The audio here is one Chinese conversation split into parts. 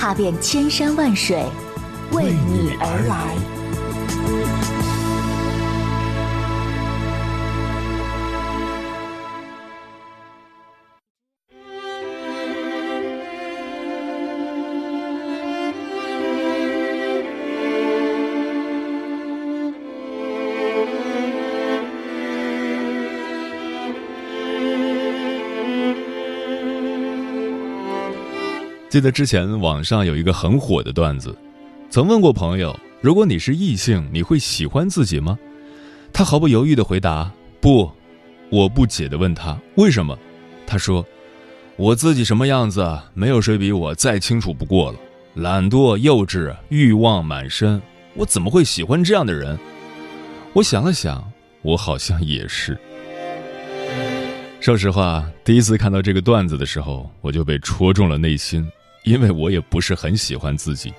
踏遍千山万水，为你而来。记得之前网上有一个很火的段子，曾问过朋友，如果你是异性，你会喜欢自己吗？他毫不犹豫的回答不。我不解的问他为什么，他说：“我自己什么样子，没有谁比我再清楚不过了。懒惰、幼稚、欲望满身，我怎么会喜欢这样的人？”我想了想，我好像也是。说实话，第一次看到这个段子的时候，我就被戳中了内心。因为我也不是很喜欢自己，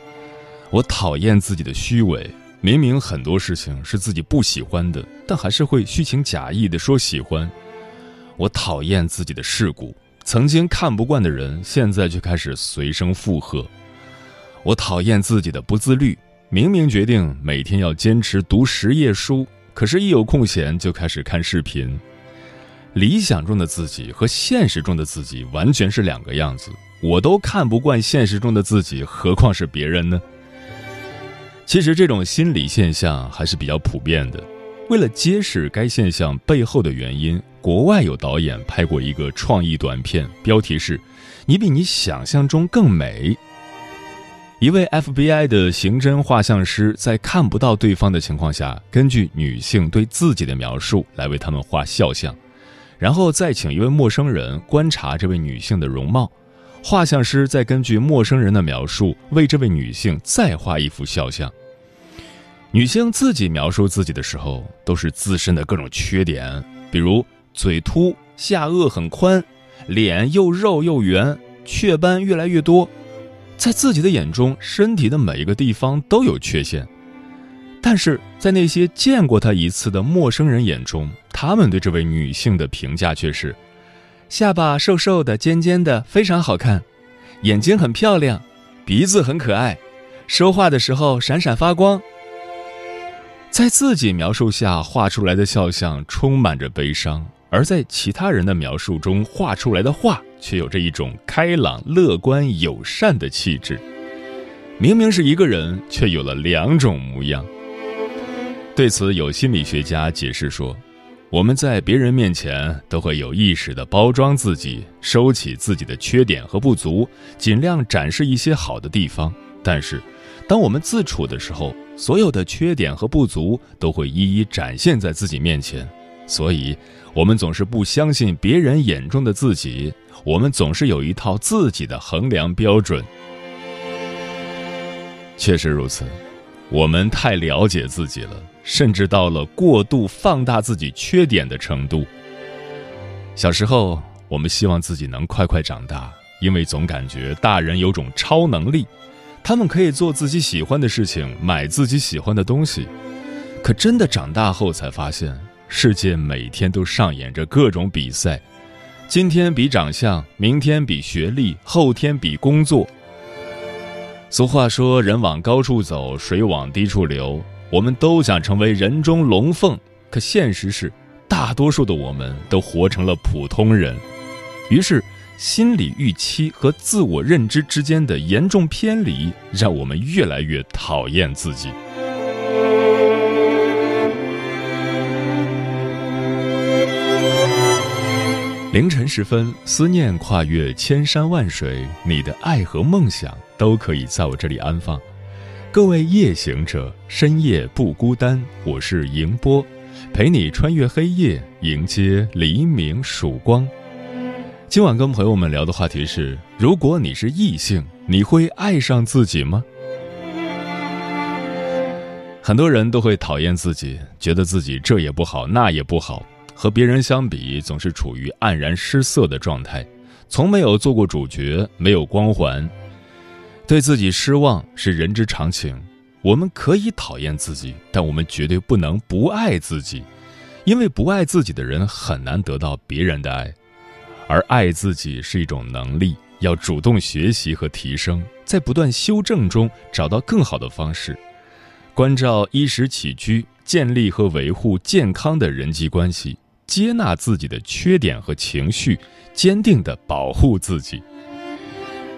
我讨厌自己的虚伪。明明很多事情是自己不喜欢的，但还是会虚情假意的说喜欢。我讨厌自己的世故，曾经看不惯的人，现在却开始随声附和。我讨厌自己的不自律，明明决定每天要坚持读十页书，可是，一有空闲就开始看视频。理想中的自己和现实中的自己完全是两个样子。我都看不惯现实中的自己，何况是别人呢？其实这种心理现象还是比较普遍的。为了揭示该现象背后的原因，国外有导演拍过一个创意短片，标题是“你比你想象中更美”。一位 FBI 的刑侦画像师在看不到对方的情况下，根据女性对自己的描述来为他们画肖像，然后再请一位陌生人观察这位女性的容貌。画像师再根据陌生人的描述为这位女性再画一幅肖像。女性自己描述自己的时候，都是自身的各种缺点，比如嘴凸、下颚很宽、脸又肉又圆、雀斑越来越多，在自己的眼中，身体的每一个地方都有缺陷。但是在那些见过她一次的陌生人眼中，他们对这位女性的评价却是。下巴瘦瘦的、尖尖的，非常好看；眼睛很漂亮，鼻子很可爱，说话的时候闪闪发光。在自己描述下画出来的肖像充满着悲伤，而在其他人的描述中画出来的画却有着一种开朗、乐观、友善的气质。明明是一个人，却有了两种模样。对此，有心理学家解释说。我们在别人面前都会有意识地包装自己，收起自己的缺点和不足，尽量展示一些好的地方。但是，当我们自处的时候，所有的缺点和不足都会一一展现在自己面前。所以，我们总是不相信别人眼中的自己，我们总是有一套自己的衡量标准。确实如此，我们太了解自己了。甚至到了过度放大自己缺点的程度。小时候，我们希望自己能快快长大，因为总感觉大人有种超能力，他们可以做自己喜欢的事情，买自己喜欢的东西。可真的长大后才发现，世界每天都上演着各种比赛，今天比长相，明天比学历，后天比工作。俗话说：“人往高处走，水往低处流。”我们都想成为人中龙凤，可现实是，大多数的我们都活成了普通人。于是，心理预期和自我认知之间的严重偏离，让我们越来越讨厌自己。凌晨时分，思念跨越千山万水，你的爱和梦想都可以在我这里安放。各位夜行者，深夜不孤单。我是迎波，陪你穿越黑夜，迎接黎明曙光。今晚跟朋友们聊的话题是：如果你是异性，你会爱上自己吗？很多人都会讨厌自己，觉得自己这也不好，那也不好，和别人相比，总是处于黯然失色的状态，从没有做过主角，没有光环，对自己失望是人之常情。我们可以讨厌自己，但我们绝对不能不爱自己，因为不爱自己的人很难得到别人的爱。而爱自己是一种能力，要主动学习和提升，在不断修正中找到更好的方式，关照衣食起居，建立和维护健康的人际关系，接纳自己的缺点和情绪，坚定地保护自己。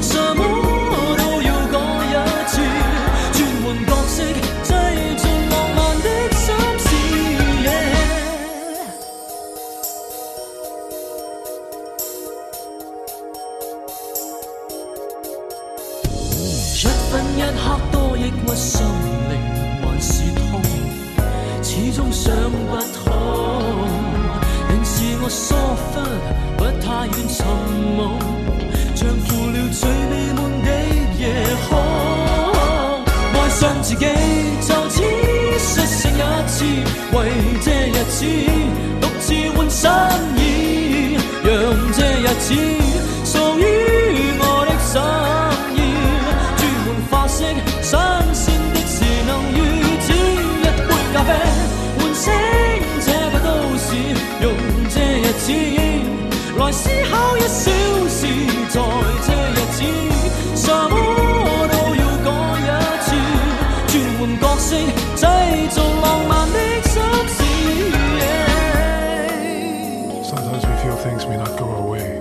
什么都要改一次，转换角色，制造浪漫的心事。一分一刻多抑郁，心灵还是痛，始终想不通。我疏忽，不太愿寻梦，像负了最美满的夜空。爱上自己，就只率性一次，为这日子独自换新意，让这日子属于我的心意。转换发色，新鲜的是能如此一杯咖啡，唤醒这个都市，用这日子。来思考一小时，在这日子，什么都要改一次，转换角色，制造浪漫的心事。Sometimes we feel things may not go our way.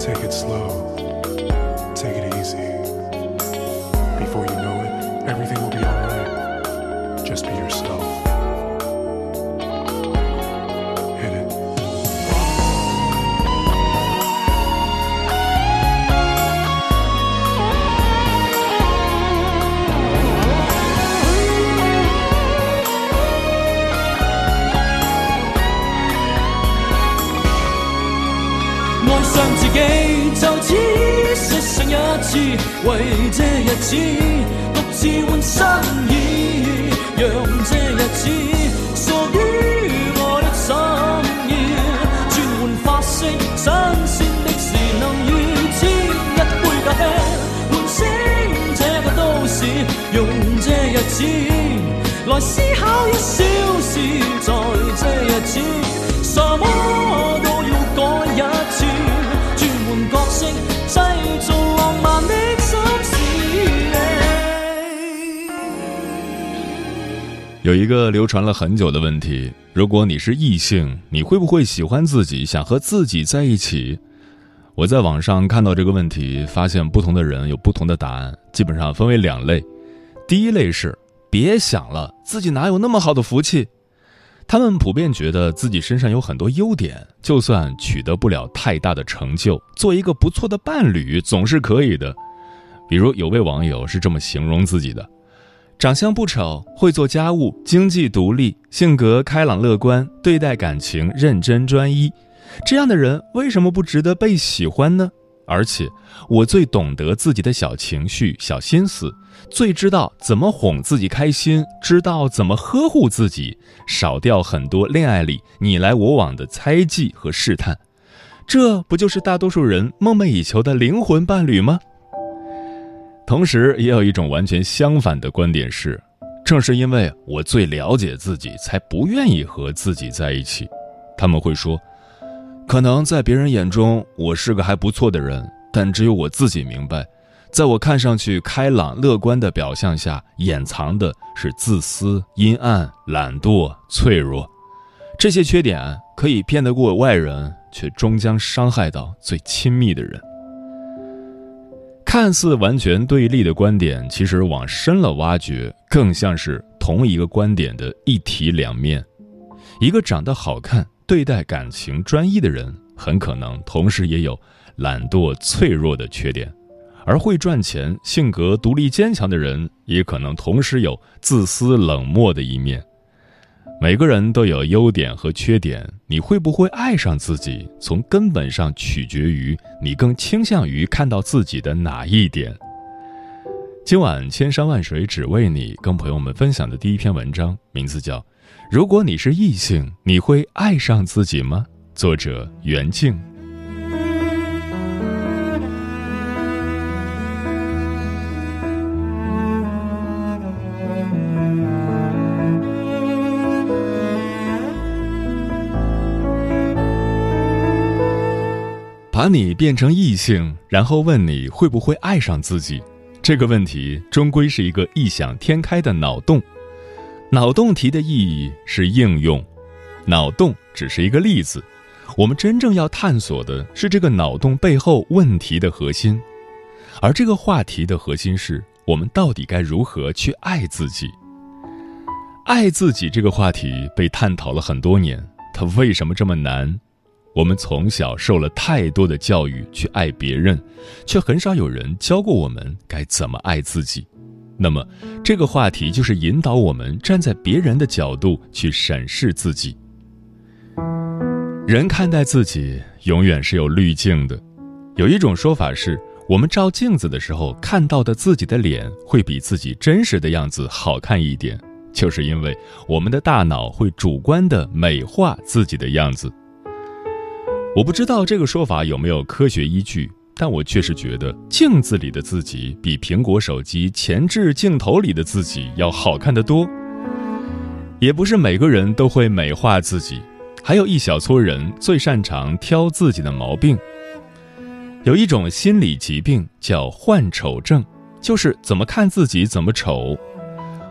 Take it slow, 为这日子独自换新意，让这日子属于我的心意。转换发色，新鲜的是能遇见一杯咖啡，唤醒这个都市，用这日子来思考一小时，在这日子，有一个流传了很久的问题：如果你是异性，你会不会喜欢自己，想和自己在一起？我在网上看到这个问题，发现不同的人有不同的答案，基本上分为两类。第一类是别想了，自己哪有那么好的福气？他们普遍觉得自己身上有很多优点，就算取得不了太大的成就，做一个不错的伴侣总是可以的。比如有位网友是这么形容自己的：长相不丑，会做家务，经济独立，性格开朗乐观，对待感情认真专一。这样的人为什么不值得被喜欢呢？而且我最懂得自己的小情绪、小心思，最知道怎么哄自己开心，知道怎么呵护自己，少掉很多恋爱里你来我往的猜忌和试探。这不就是大多数人梦寐以求的灵魂伴侣吗？同时，也有一种完全相反的观点是：正是因为我最了解自己，才不愿意和自己在一起。他们会说。可能在别人眼中，我是个还不错的人，但只有我自己明白，在我看上去开朗乐观的表象下，掩藏的是自私、阴暗、懒惰、脆弱。这些缺点可以骗得过外人，却终将伤害到最亲密的人。看似完全对立的观点，其实往深了挖掘，更像是同一个观点的一体两面。一个长得好看。对待感情专一的人，很可能同时也有懒惰、脆弱的缺点；而会赚钱、性格独立坚强的人，也可能同时有自私冷漠的一面。每个人都有优点和缺点，你会不会爱上自己，从根本上取决于你更倾向于看到自己的哪一点。今晚千山万水只为你，跟朋友们分享的第一篇文章，名字叫。如果你是异性，你会爱上自己吗？作者袁静。把你变成异性，然后问你会不会爱上自己，这个问题终归是一个异想天开的脑洞。脑洞题的意义是应用，脑洞只是一个例子，我们真正要探索的是这个脑洞背后问题的核心，而这个话题的核心是我们到底该如何去爱自己。爱自己这个话题被探讨了很多年，它为什么这么难？我们从小受了太多的教育去爱别人，却很少有人教过我们该怎么爱自己。那么，这个话题就是引导我们站在别人的角度去审视自己。人看待自己永远是有滤镜的，有一种说法是，我们照镜子的时候看到的自己的脸会比自己真实的样子好看一点，就是因为我们的大脑会主观的美化自己的样子。我不知道这个说法有没有科学依据。但我确实觉得镜子里的自己比苹果手机前置镜头里的自己要好看得多。也不是每个人都会美化自己，还有一小撮人最擅长挑自己的毛病。有一种心理疾病叫患丑症，就是怎么看自己怎么丑。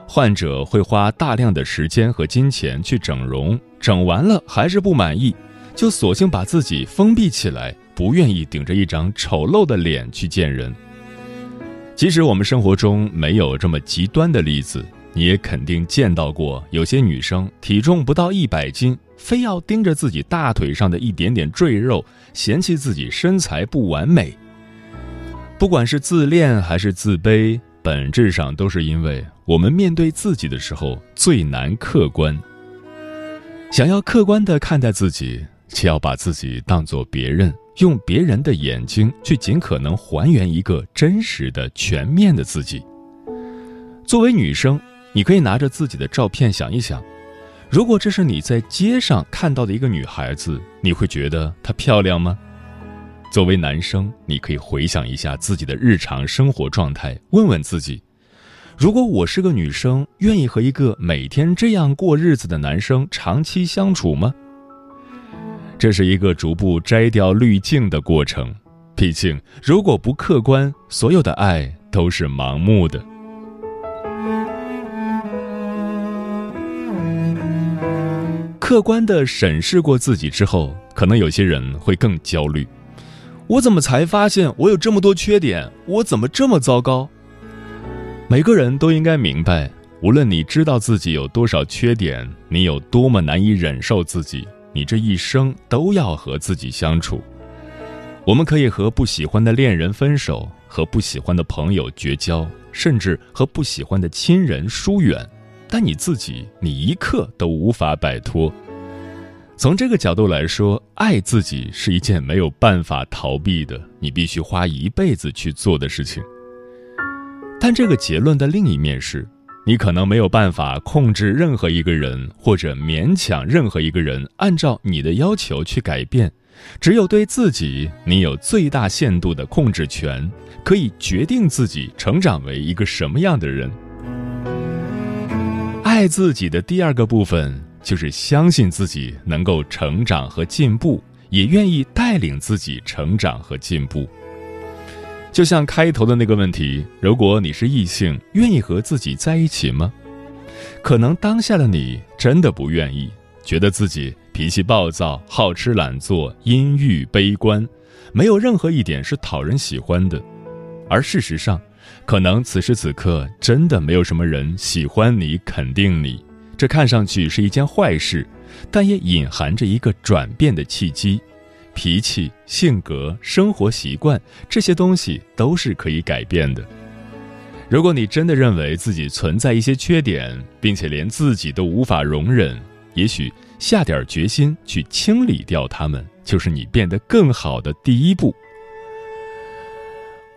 患者会花大量的时间和金钱去整容，整完了还是不满意，就索性把自己封闭起来。不愿意顶着一张丑陋的脸去见人。即使我们生活中没有这么极端的例子，你也肯定见到过有些女生体重不到一百斤，非要盯着自己大腿上的一点点赘肉，嫌弃自己身材不完美。不管是自恋还是自卑，本质上都是因为我们面对自己的时候最难客观。想要客观的看待自己，且要把自己当做别人。用别人的眼睛去尽可能还原一个真实的、全面的自己。作为女生，你可以拿着自己的照片想一想：如果这是你在街上看到的一个女孩子，你会觉得她漂亮吗？作为男生，你可以回想一下自己的日常生活状态，问问自己：如果我是个女生，愿意和一个每天这样过日子的男生长期相处吗？这是一个逐步摘掉滤镜的过程，毕竟如果不客观，所有的爱都是盲目的。客观的审视过自己之后，可能有些人会更焦虑：我怎么才发现我有这么多缺点？我怎么这么糟糕？每个人都应该明白，无论你知道自己有多少缺点，你有多么难以忍受自己。你这一生都要和自己相处。我们可以和不喜欢的恋人分手，和不喜欢的朋友绝交，甚至和不喜欢的亲人疏远，但你自己，你一刻都无法摆脱。从这个角度来说，爱自己是一件没有办法逃避的，你必须花一辈子去做的事情。但这个结论的另一面是，你可能没有办法控制任何一个人，或者勉强任何一个人按照你的要求去改变。只有对自己，你有最大限度的控制权，可以决定自己成长为一个什么样的人。爱自己的第二个部分，就是相信自己能够成长和进步，也愿意带领自己成长和进步。就像开头的那个问题，如果你是异性，愿意和自己在一起吗？可能当下的你真的不愿意，觉得自己。脾气暴躁、好吃懒做、阴郁悲观，没有任何一点是讨人喜欢的。而事实上，可能此时此刻真的没有什么人喜欢你、肯定你。这看上去是一件坏事，但也隐含着一个转变的契机。脾气、性格、生活习惯这些东西都是可以改变的。如果你真的认为自己存在一些缺点，并且连自己都无法容忍，也许。下点决心去清理掉它们，就是你变得更好的第一步。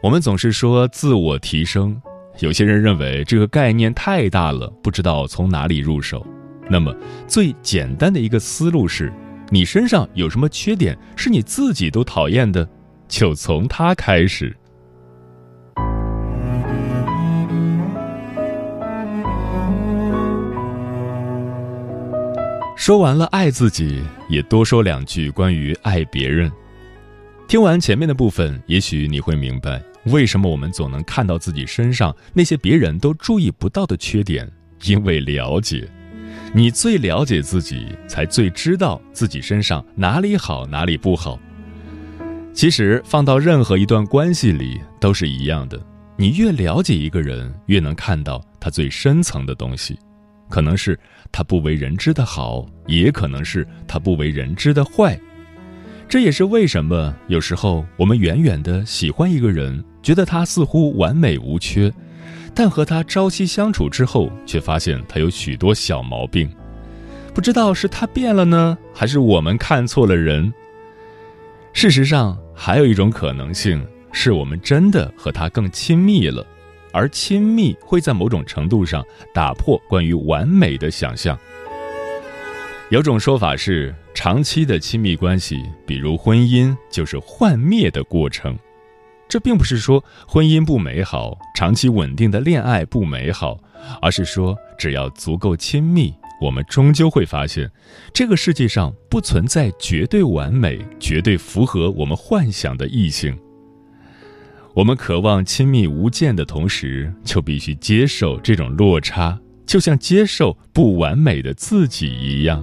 我们总是说自我提升，有些人认为这个概念太大了，不知道从哪里入手。那么最简单的一个思路是，你身上有什么缺点是你自己都讨厌的，就从它开始。说完了爱自己，也多说两句关于爱别人。听完前面的部分，也许你会明白为什么我们总能看到自己身上那些别人都注意不到的缺点。因为了解，你最了解自己，才最知道自己身上哪里好，哪里不好。其实放到任何一段关系里都是一样的。你越了解一个人，越能看到他最深层的东西。可能是他不为人知的好，也可能是他不为人知的坏。这也是为什么有时候我们远远的喜欢一个人，觉得他似乎完美无缺，但和他朝夕相处之后，却发现他有许多小毛病。不知道是他变了呢，还是我们看错了人？事实上，还有一种可能性，是我们真的和他更亲密了。而亲密会在某种程度上打破关于完美的想象。有种说法是，长期的亲密关系，比如婚姻，就是幻灭的过程。这并不是说婚姻不美好，长期稳定的恋爱不美好，而是说，只要足够亲密，我们终究会发现，这个世界上不存在绝对完美、绝对符合我们幻想的异性。我们渴望亲密无间的同时，就必须接受这种落差，就像接受不完美的自己一样。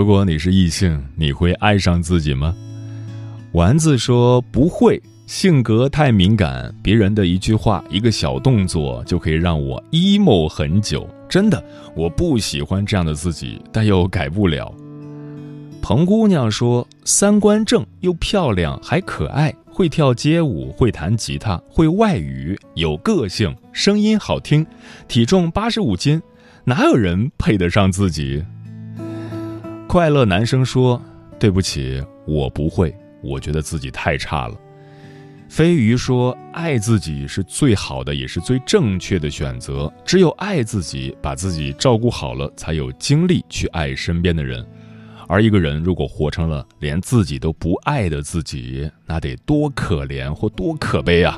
如果你是异性，你会爱上自己吗？丸子说不会。性格太敏感，别人的一句话、一个小动作就可以让我 emo 很久。真的，我不喜欢这样的自己，但又改不了。彭姑娘说：“三观正又漂亮，还可爱，会跳街舞，会弹吉他，会外语，有个性，声音好听，体重八十五斤，哪有人配得上自己？”快乐男生说：“对不起，我不会，我觉得自己太差了。”飞鱼说：“爱自己是最好的，也是最正确的选择。只有爱自己，把自己照顾好了，才有精力去爱身边的人。而一个人如果活成了连自己都不爱的自己，那得多可怜或多可悲啊！”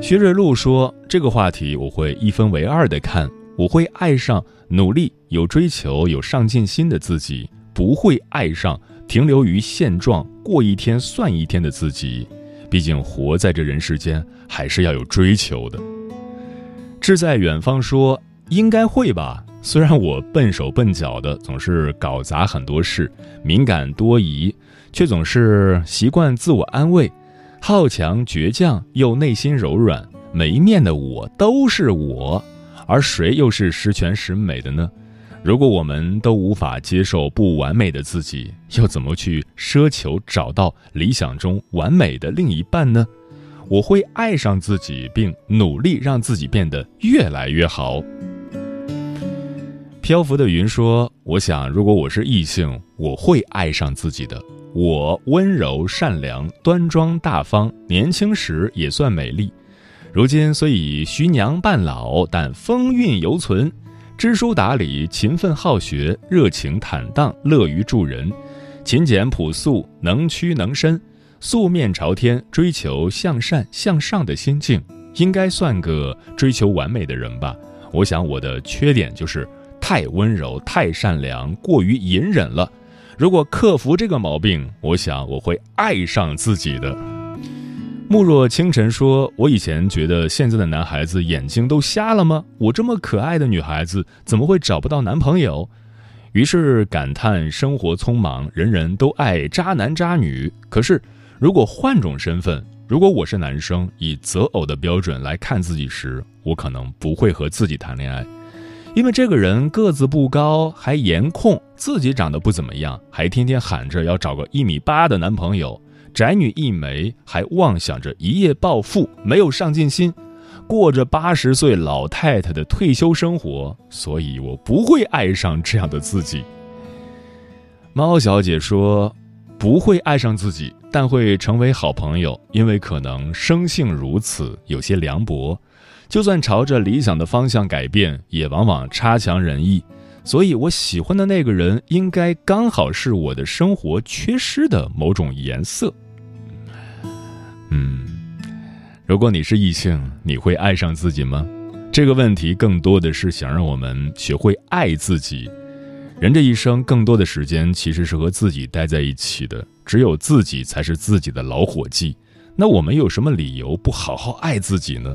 薛瑞露说：“这个话题我会一分为二的看，我会爱上努力、有追求、有上进心的自己，不会爱上停留于现状、过一天算一天的自己。毕竟活在这人世间，还是要有追求的。”志在远方说：“应该会吧。虽然我笨手笨脚的，总是搞砸很多事，敏感多疑，却总是习惯自我安慰。”好强倔强又内心柔软，每一面的我都是我，而谁又是十全十美的呢？如果我们都无法接受不完美的自己，又怎么去奢求找到理想中完美的另一半呢？我会爱上自己，并努力让自己变得越来越好。漂浮的云说：“我想，如果我是异性，我会爱上自己的。”我温柔善良、端庄大方，年轻时也算美丽。如今虽已徐娘半老，但风韵犹存。知书达理、勤奋好学、热情坦荡、乐于助人，勤俭朴素、能屈能伸，素面朝天，追求向善向上的心境，应该算个追求完美的人吧。我想我的缺点就是太温柔、太善良、过于隐忍了。如果克服这个毛病，我想我会爱上自己的。慕若清晨说：“我以前觉得现在的男孩子眼睛都瞎了吗？我这么可爱的女孩子怎么会找不到男朋友？”于是感叹生活匆忙，人人都爱渣男渣女。可是，如果换种身份，如果我是男生，以择偶的标准来看自己时，我可能不会和自己谈恋爱。因为这个人个子不高，还颜控，自己长得不怎么样，还天天喊着要找个一米八的男朋友，宅女一枚，还妄想着一夜暴富，没有上进心，过着八十岁老太太的退休生活，所以我不会爱上这样的自己。猫小姐说，不会爱上自己，但会成为好朋友，因为可能生性如此，有些凉薄。就算朝着理想的方向改变，也往往差强人意。所以，我喜欢的那个人，应该刚好是我的生活缺失的某种颜色。嗯，如果你是异性，你会爱上自己吗？这个问题更多的是想让我们学会爱自己。人这一生，更多的时间其实是和自己待在一起的，只有自己才是自己的老伙计。那我们有什么理由不好好爱自己呢？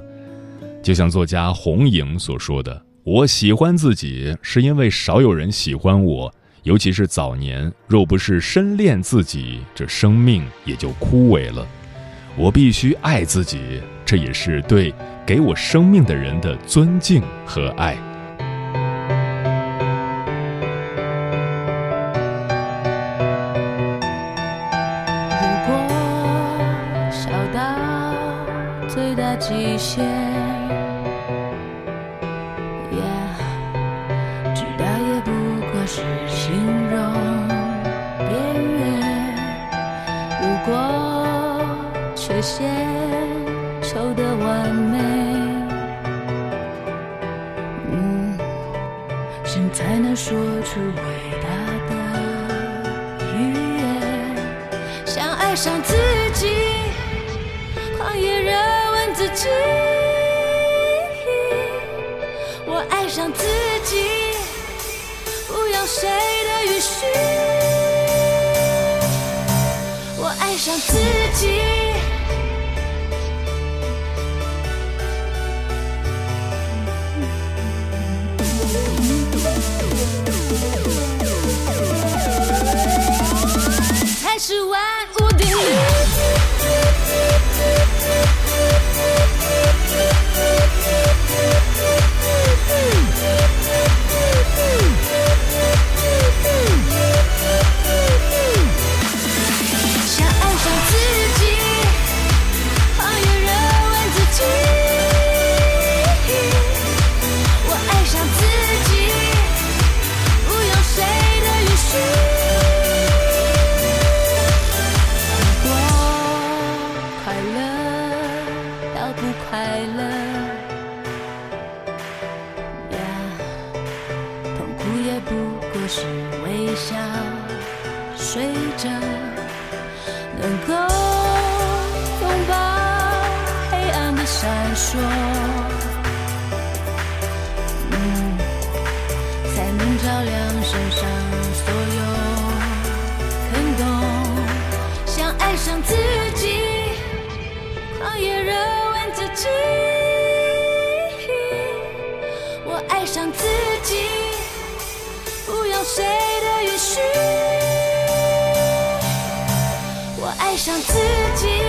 就像作家红影所说的：“我喜欢自己，是因为少有人喜欢我，尤其是早年。若不是深恋自己，这生命也就枯萎了。我必须爱自己，这也是对给我生命的人的尊敬和爱。”些抽得完美，嗯，现在能说出伟大的语言，想爱上自己，狂野热吻自己，我爱上自己，不要谁的允许，我爱上自己。是万照亮身上所有坑洞。想爱上自己，狂野热吻自己。我爱上自己，不要谁的允许。我爱上自己。